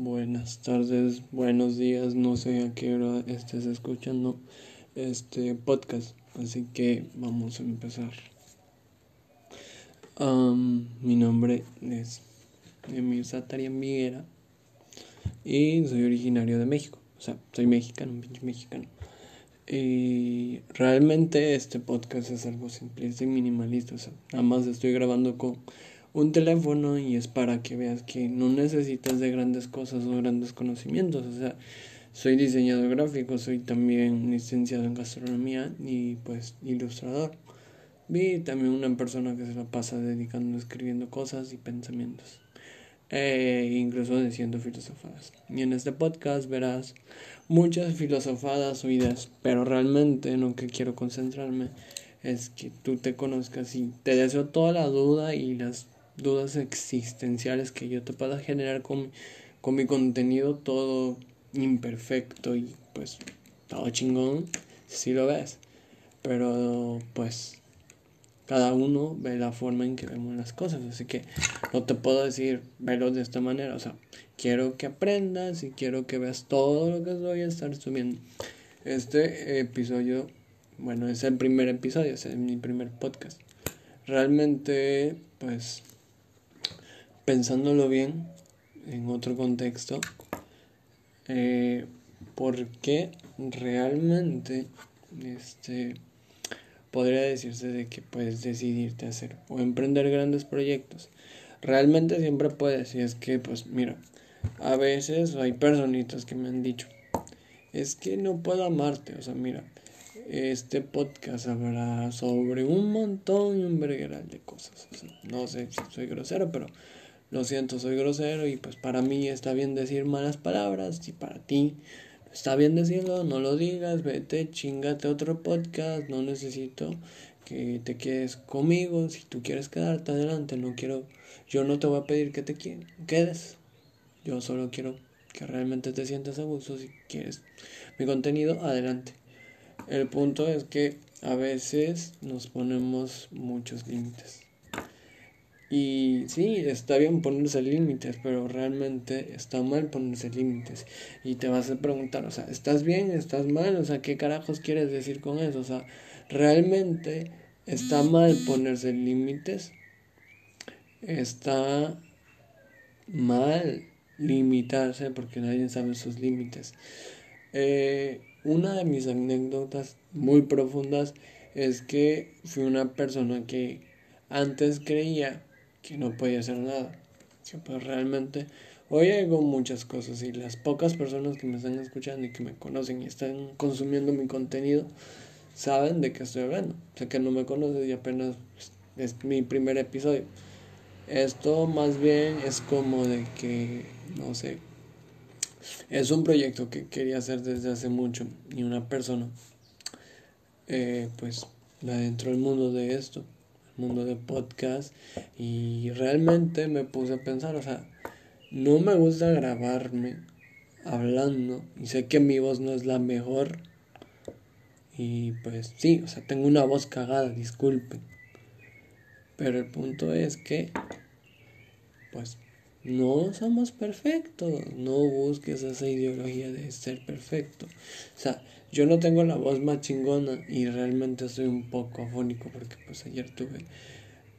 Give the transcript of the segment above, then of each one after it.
buenas tardes, buenos días, no sé a qué hora estés escuchando este podcast, así que vamos a empezar. mi nombre es Emir Satarian Viguera y soy originario de México, o sea, soy mexicano, un pinche mexicano. Y realmente este podcast es algo simplista y minimalista, o sea, nada más estoy grabando con un teléfono y es para que veas que no necesitas de grandes cosas o grandes conocimientos. O sea, soy diseñador gráfico, soy también licenciado en gastronomía y pues ilustrador. Vi también una persona que se la pasa dedicando escribiendo cosas y pensamientos. E incluso diciendo filosofadas. Y en este podcast verás muchas filosofadas o ideas, pero realmente en lo que quiero concentrarme es que tú te conozcas y te deseo toda la duda y las dudas existenciales que yo te pueda generar con, con mi contenido todo imperfecto y pues todo chingón, si lo ves. Pero pues cada uno ve la forma en que vemos las cosas, así que no te puedo decir verlo de esta manera, o sea, quiero que aprendas y quiero que veas todo lo que voy a estar subiendo. Este episodio, bueno, es el primer episodio, es mi primer podcast. Realmente, pues pensándolo bien, en otro contexto, eh, porque realmente este, podría decirse de que puedes decidirte hacer o emprender grandes proyectos. Realmente siempre puedes, y es que, pues mira, a veces hay personitas que me han dicho, es que no puedo amarte, o sea, mira, este podcast hablará sobre un montón y un vergueral de cosas. no sé si soy grosero, pero lo siento, soy grosero y pues para mí está bien decir malas palabras y para ti está bien decirlo, no lo digas, vete, chingate otro podcast, no necesito que te quedes conmigo, si tú quieres quedarte adelante, no quiero, yo no te voy a pedir que te quedes, yo solo quiero que realmente te sientas a gusto si quieres mi contenido, adelante. El punto es que a veces nos ponemos muchos límites. Y sí, está bien ponerse límites, pero realmente está mal ponerse límites. Y te vas a preguntar, o sea, ¿estás bien? ¿Estás mal? O sea, ¿qué carajos quieres decir con eso? O sea, ¿realmente está mal ponerse límites? Está mal limitarse porque nadie sabe sus límites. Eh, una de mis anécdotas muy profundas es que fui una persona que antes creía que no podía hacer nada. pues realmente hoy hago muchas cosas y las pocas personas que me están escuchando y que me conocen y están consumiendo mi contenido saben de qué estoy hablando. Sé que no me conoces y apenas es mi primer episodio. Esto más bien es como de que, no sé, es un proyecto que quería hacer desde hace mucho y una persona, eh, pues, la dentro del mundo de esto mundo de podcast y realmente me puse a pensar, o sea, no me gusta grabarme hablando y sé que mi voz no es la mejor y pues sí, o sea, tengo una voz cagada, disculpen. Pero el punto es que pues no somos perfectos, no busques esa ideología de ser perfecto. O sea, yo no tengo la voz más chingona y realmente soy un poco afónico porque pues ayer tuve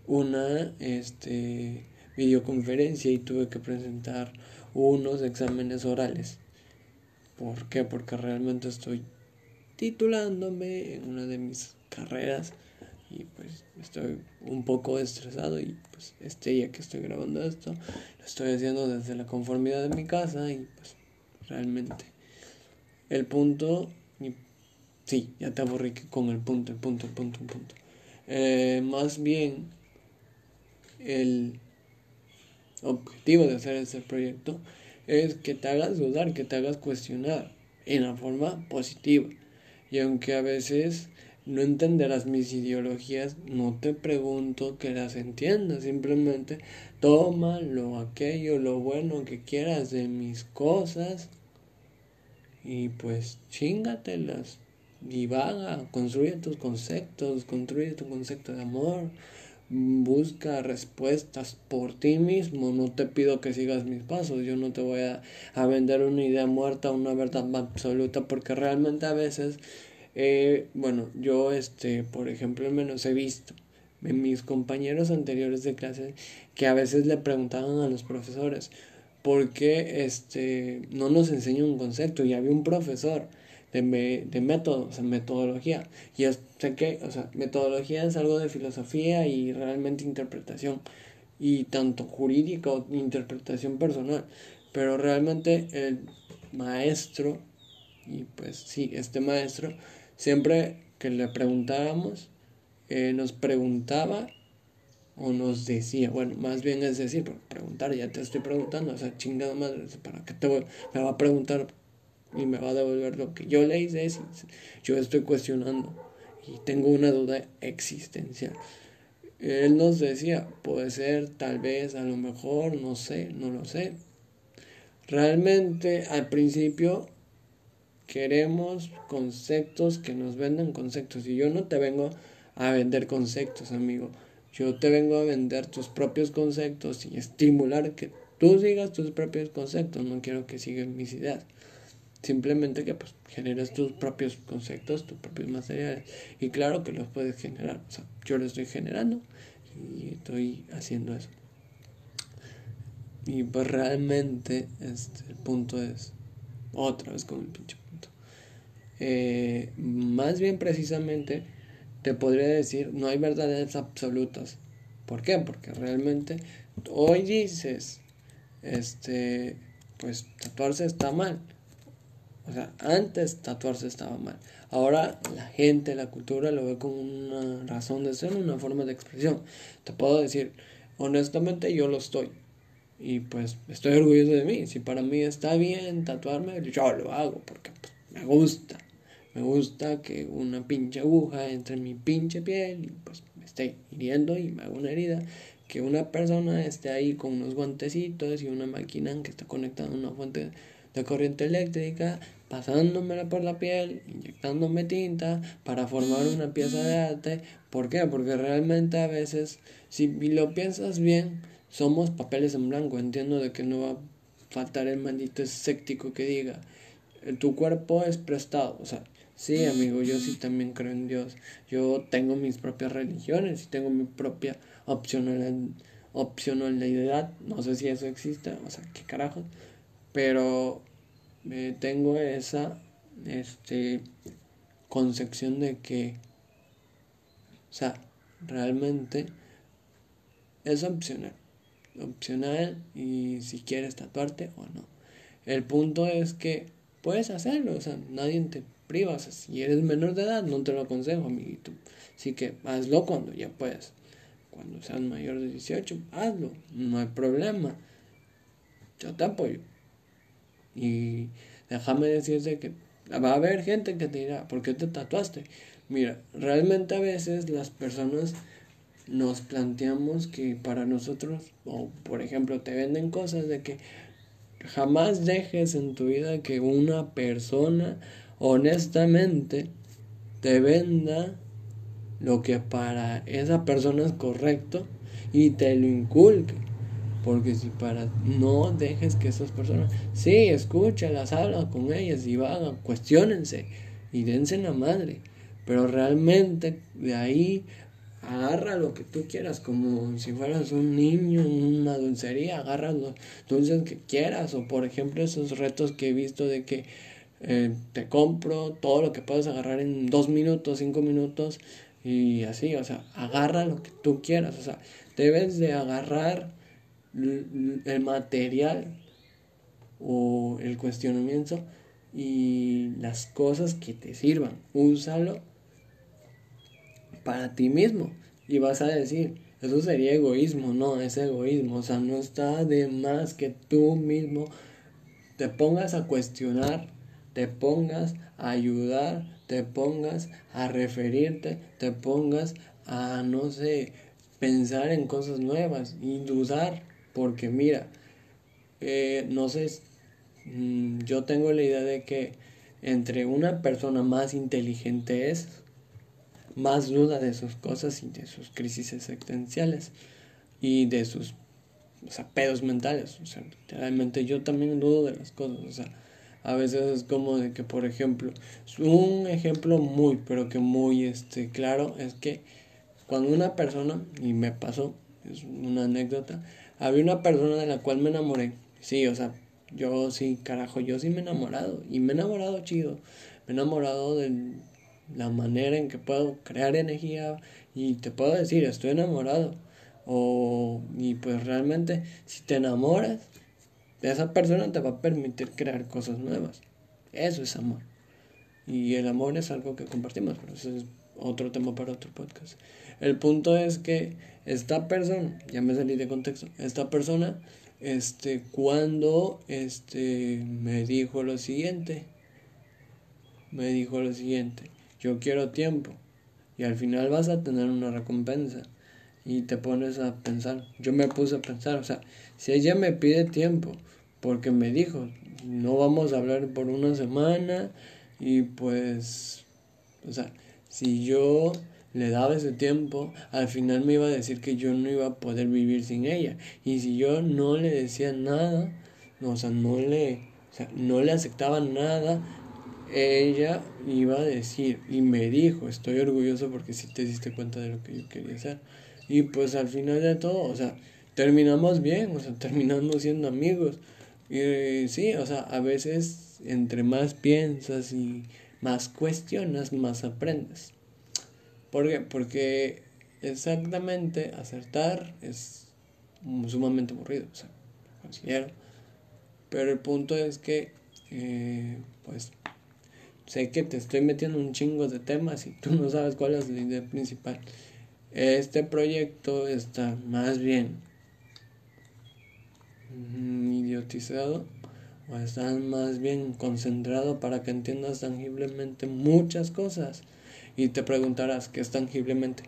una este videoconferencia y tuve que presentar unos exámenes orales. ¿Por qué? Porque realmente estoy titulándome en una de mis carreras y pues estoy un poco estresado y pues este día que estoy grabando esto lo estoy haciendo desde la conformidad de mi casa y pues realmente el punto y, sí ya te aburrí con el punto el punto el punto el punto. Eh, más bien el objetivo de hacer este proyecto es que te hagas dudar que te hagas cuestionar en la forma positiva. Y aunque a veces no entenderás mis ideologías, no te pregunto que las entiendas, simplemente toma lo aquello, lo bueno que quieras de mis cosas y pues chingatelas, divaga, construye tus conceptos, construye tu concepto de amor, busca respuestas por ti mismo, no te pido que sigas mis pasos, yo no te voy a, a vender una idea muerta, una verdad absoluta, porque realmente a veces, eh, bueno, yo, este, por ejemplo, menos he visto en mis compañeros anteriores de clase que a veces le preguntaban a los profesores, ¿por qué este, no nos enseña un concepto? Y había un profesor de, de método, o sea, metodología. Y es, sé que, o sea, metodología es algo de filosofía y realmente interpretación. Y tanto jurídico, interpretación personal. Pero realmente el maestro, y pues sí, este maestro, siempre que le preguntáramos, eh, nos preguntaba o nos decía, bueno, más bien es decir, preguntar, ya te estoy preguntando, o sea, chingada madre, ¿para qué te voy, me va a preguntar y me va a devolver lo que yo le hice. Yo estoy cuestionando y tengo una duda existencial. Él nos decía, puede ser, tal vez, a lo mejor, no sé, no lo sé. Realmente al principio queremos conceptos que nos vendan conceptos y yo no te vengo a vender conceptos, amigo. Yo te vengo a vender tus propios conceptos y estimular que tú sigas tus propios conceptos. No quiero que sigas mis ideas. Simplemente que pues generes tus propios conceptos, tus propios materiales. Y claro que los puedes generar. Yo lo estoy generando y estoy haciendo eso. Y pues realmente este, el punto es otra vez con el pinche. Eh, más bien precisamente te podría decir, no hay verdades absolutas. ¿Por qué? Porque realmente hoy dices, este, pues tatuarse está mal o sea, antes tatuarse estaba mal. Ahora la gente, la cultura lo ve como una razón de ser, una forma de expresión. Te puedo decir, honestamente yo lo estoy. Y pues estoy orgulloso de mí. Si para mí está bien tatuarme, yo lo hago porque pues, me gusta. Me gusta que una pinche aguja entre mi pinche piel y pues me esté hiriendo y me haga una herida. Que una persona esté ahí con unos guantecitos y una máquina que está conectada a una fuente de corriente eléctrica, pasándomela por la piel, inyectándome tinta para formar una pieza de arte. ¿Por qué? Porque realmente a veces, si lo piensas bien, somos papeles en blanco. Entiendo de que no va a faltar el maldito escéptico que diga, tu cuerpo es prestado. O sea, sí, amigo, yo sí también creo en Dios. Yo tengo mis propias religiones y tengo mi propia opcionalidad. opcionalidad. No sé si eso existe, o sea, qué carajo pero eh, tengo esa este, concepción de que, o sea, realmente es opcional. Opcional y si quieres tatuarte o no. El punto es que puedes hacerlo, o sea, nadie te priva. O sea, si eres menor de edad, no te lo aconsejo, amiguito. Así que hazlo cuando ya puedas. Cuando seas mayor de 18, hazlo, no hay problema. Yo te apoyo. Y déjame decirte que va a haber gente que te dirá, ¿por qué te tatuaste? Mira, realmente a veces las personas nos planteamos que para nosotros, o por ejemplo, te venden cosas de que jamás dejes en tu vida que una persona honestamente te venda lo que para esa persona es correcto y te lo inculque. Porque si para no dejes que esas personas, sí, escúchalas, habla con ellas y vagan, cuestionense y dense la madre. Pero realmente de ahí agarra lo que tú quieras, como si fueras un niño en una dulcería, agarra los dulces que quieras. O por ejemplo esos retos que he visto de que eh, te compro todo lo que puedes agarrar en dos minutos, cinco minutos y así, o sea, agarra lo que tú quieras, o sea, debes de agarrar el material o el cuestionamiento y las cosas que te sirvan. Úsalo para ti mismo. Y vas a decir, eso sería egoísmo. No, es egoísmo. O sea, no está de más que tú mismo te pongas a cuestionar, te pongas a ayudar, te pongas a referirte, te pongas a, no sé, pensar en cosas nuevas y dudar porque mira, eh, no sé, mm, yo tengo la idea de que entre una persona más inteligente es, más duda de sus cosas y de sus crisis existenciales y de sus o sea, pedos mentales. O sea, literalmente yo también dudo de las cosas. O sea, a veces es como de que, por ejemplo, un ejemplo muy, pero que muy este, claro es que cuando una persona, y me pasó, es una anécdota, había una persona de la cual me enamoré. Sí, o sea, yo sí, carajo, yo sí me he enamorado. Y me he enamorado chido. Me he enamorado de la manera en que puedo crear energía. Y te puedo decir, estoy enamorado. O, y pues realmente, si te enamoras, esa persona te va a permitir crear cosas nuevas. Eso es amor. Y el amor es algo que compartimos, pero eso es otro tema para otro podcast. El punto es que esta persona, ya me salí de contexto, esta persona, este, cuando, este, me dijo lo siguiente, me dijo lo siguiente, yo quiero tiempo y al final vas a tener una recompensa y te pones a pensar, yo me puse a pensar, o sea, si ella me pide tiempo, porque me dijo, no vamos a hablar por una semana y pues, o sea, si yo le daba ese tiempo, al final me iba a decir que yo no iba a poder vivir sin ella. Y si yo no le decía nada, o sea, no le, o sea, no le aceptaba nada, ella iba a decir, y me dijo, estoy orgulloso porque sí te diste cuenta de lo que yo quería hacer. Y pues al final de todo, o sea, terminamos bien, o sea, terminamos siendo amigos. Y sí, o sea, a veces entre más piensas y más cuestionas, más aprendes. ¿Por qué? Porque exactamente acertar es sumamente aburrido, o sea, considero. Pero el punto es que, eh, pues, sé que te estoy metiendo un chingo de temas y tú no sabes cuál es la idea principal. Este proyecto está más bien idiotizado o está más bien concentrado para que entiendas tangiblemente muchas cosas y te preguntarás qué es tangiblemente,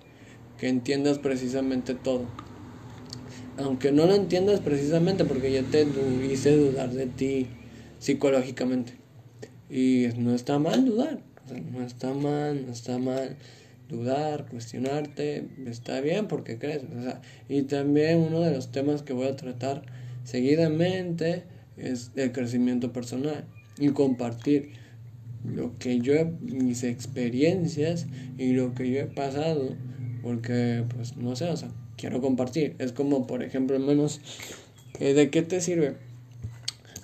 que entiendas precisamente todo. Aunque no lo entiendas precisamente porque ya te hice dudar de ti psicológicamente. Y no está mal dudar, no está mal, no está mal dudar, cuestionarte, está bien porque crees. y también uno de los temas que voy a tratar seguidamente es el crecimiento personal y compartir lo que yo, mis experiencias y lo que yo he pasado, porque pues no sé, o sea, quiero compartir. Es como, por ejemplo, menos, ¿de qué te sirve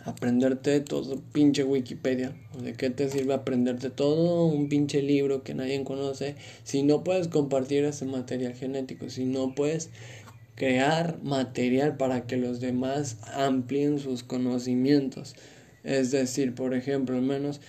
aprenderte todo pinche Wikipedia? ¿O de qué te sirve aprenderte todo un pinche libro que nadie conoce si no puedes compartir ese material genético, si no puedes crear material para que los demás amplíen sus conocimientos? Es decir, por ejemplo, al menos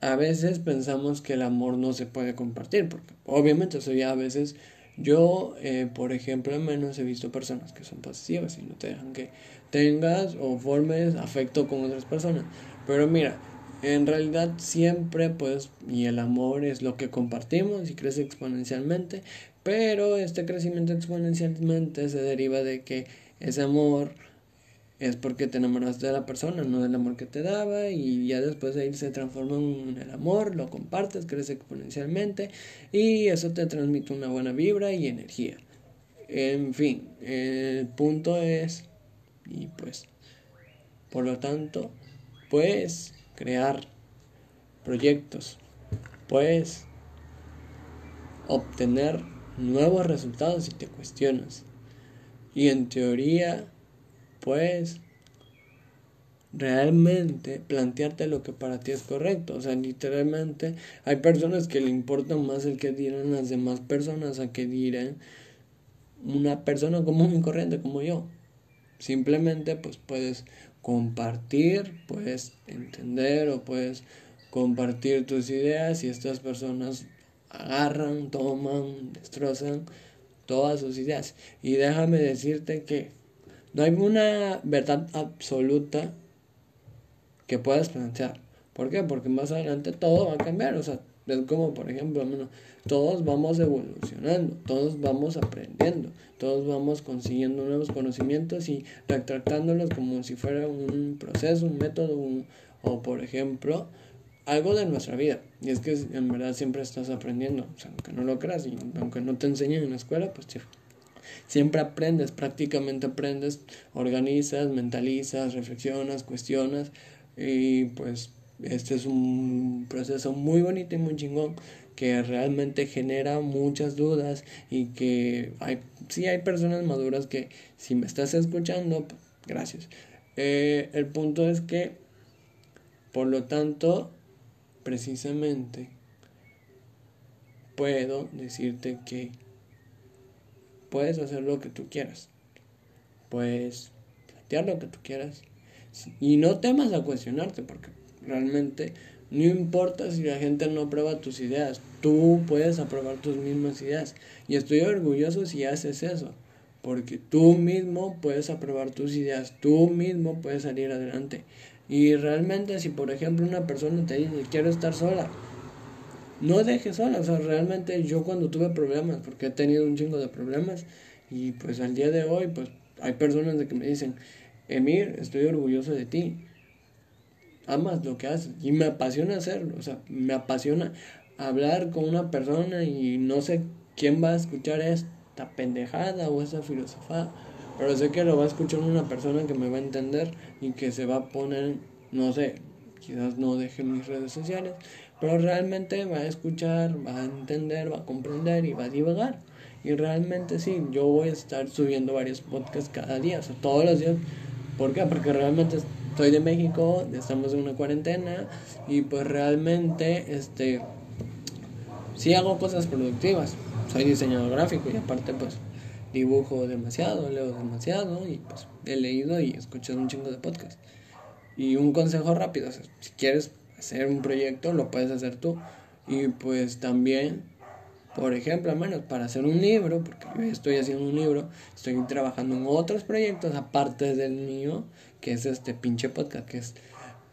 a veces pensamos que el amor no se puede compartir, porque obviamente eso ya a veces yo, eh, por ejemplo, al menos he visto personas que son pasivas y no te dejan que tengas o formes afecto con otras personas. Pero mira, en realidad siempre pues, y el amor es lo que compartimos y crece exponencialmente, pero este crecimiento exponencialmente se deriva de que ese amor es porque te enamoraste de la persona, no del amor que te daba, y ya después de ahí se transforma en el amor, lo compartes, crece exponencialmente, y eso te transmite una buena vibra y energía. En fin, el punto es, y pues, por lo tanto, puedes crear proyectos, puedes obtener nuevos resultados si te cuestionas. Y en teoría, puedes realmente plantearte lo que para ti es correcto. O sea, literalmente hay personas que le importan más el que dirán las demás personas a que dirán una persona común y corriente como yo. Simplemente pues puedes compartir, puedes entender o puedes compartir tus ideas y estas personas agarran, toman, destrozan todas sus ideas. Y déjame decirte que no hay una verdad absoluta que puedas plantear. ¿Por qué? Porque más adelante todo va a cambiar. O sea, es como, por ejemplo, todos vamos evolucionando, todos vamos aprendiendo, todos vamos consiguiendo nuevos conocimientos y retratándolos como si fuera un proceso, un método, o por ejemplo, algo de nuestra vida. Y es que en verdad siempre estás aprendiendo. O sea, aunque no lo creas y aunque no te enseñen en la escuela, pues siempre aprendes, prácticamente aprendes, organizas, mentalizas, reflexionas, cuestionas. Y pues este es un proceso muy bonito y muy chingón que realmente genera muchas dudas y que hay, sí hay personas maduras que si me estás escuchando, gracias. Eh, el punto es que, por lo tanto, precisamente, puedo decirte que puedes hacer lo que tú quieras. Puedes plantear lo que tú quieras. Y no temas a cuestionarte, porque realmente no importa si la gente no aprueba tus ideas, tú puedes aprobar tus mismas ideas. Y estoy orgulloso si haces eso, porque tú mismo puedes aprobar tus ideas, tú mismo puedes salir adelante. Y realmente si por ejemplo una persona te dice quiero estar sola, no dejes sola. O sea, realmente yo cuando tuve problemas, porque he tenido un chingo de problemas, y pues al día de hoy, pues hay personas de que me dicen, Emir, estoy orgulloso de ti amas lo que haces y me apasiona hacerlo, o sea, me apasiona hablar con una persona y no sé quién va a escuchar esta pendejada o esa filosofía, pero sé que lo va a escuchar una persona que me va a entender y que se va a poner, no sé, quizás no deje mis redes sociales, pero realmente va a escuchar, va a entender, va a comprender y va a divagar. Y realmente sí, yo voy a estar subiendo varios podcasts cada día, o sea, todos los días. ¿Por qué? Porque realmente Estoy de México, estamos en una cuarentena y pues realmente este sí hago cosas productivas. Soy diseñador gráfico y aparte pues dibujo demasiado, leo demasiado y pues he leído y escuchado un chingo de podcasts. Y un consejo rápido, si quieres hacer un proyecto lo puedes hacer tú y pues también por ejemplo, al menos para hacer un libro, porque yo estoy haciendo un libro, estoy trabajando en otros proyectos aparte del mío, que es este pinche podcast, que es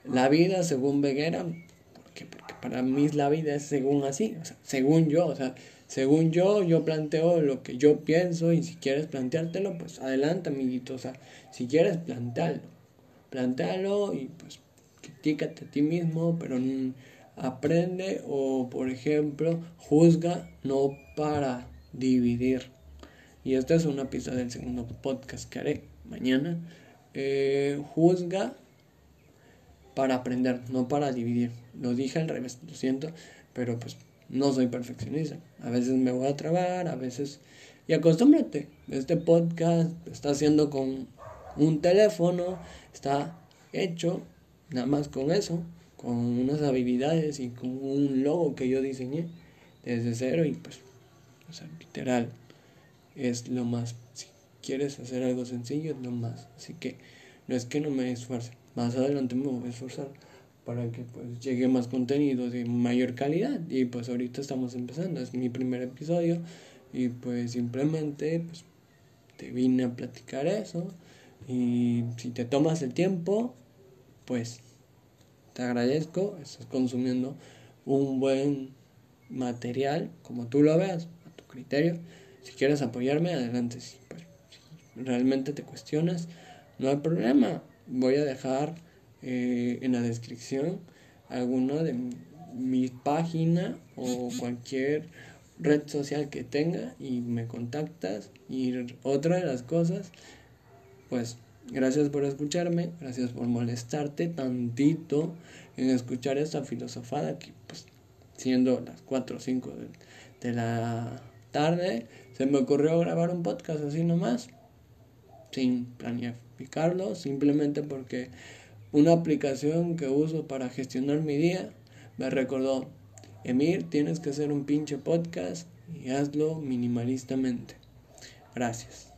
La vida según Veguera, porque, porque para mí la vida es según así, según yo, o sea, según yo, yo planteo lo que yo pienso y si quieres planteártelo, pues adelante, amiguito, o sea, si quieres plantearlo, plantealo y pues critícate a ti mismo, pero aprende o, por ejemplo, juzga no para dividir. Y esta es una pista del segundo podcast que haré mañana. Eh, juzga para aprender, no para dividir. Lo dije al revés, lo siento, pero pues no soy perfeccionista. A veces me voy a trabar, a veces... Y acostúmbrate. Este podcast está haciendo con un teléfono, está hecho nada más con eso con unas habilidades y con un logo que yo diseñé desde cero y pues, o sea, literal, es lo más, quieres hacer algo sencillo lo más, así que no es que no me esfuerce, más adelante me voy a esforzar para que pues llegue más contenido de mayor calidad. Y pues ahorita estamos empezando, es mi primer episodio. Y pues simplemente pues te vine a platicar eso. Y si te tomas el tiempo pues te agradezco, estás consumiendo un buen material, como tú lo veas, a tu criterio. Si quieres apoyarme, adelante. Si, realmente te cuestionas, no hay problema. Voy a dejar eh, en la descripción alguna de mi página o cualquier red social que tenga y me contactas. Y otra de las cosas, pues Gracias por escucharme, gracias por molestarte tantito en escuchar esta filosofada que pues siendo las 4 o 5 de, de la tarde se me ocurrió grabar un podcast así nomás, sin planificarlo, simplemente porque una aplicación que uso para gestionar mi día me recordó, Emir, tienes que hacer un pinche podcast y hazlo minimalistamente. Gracias.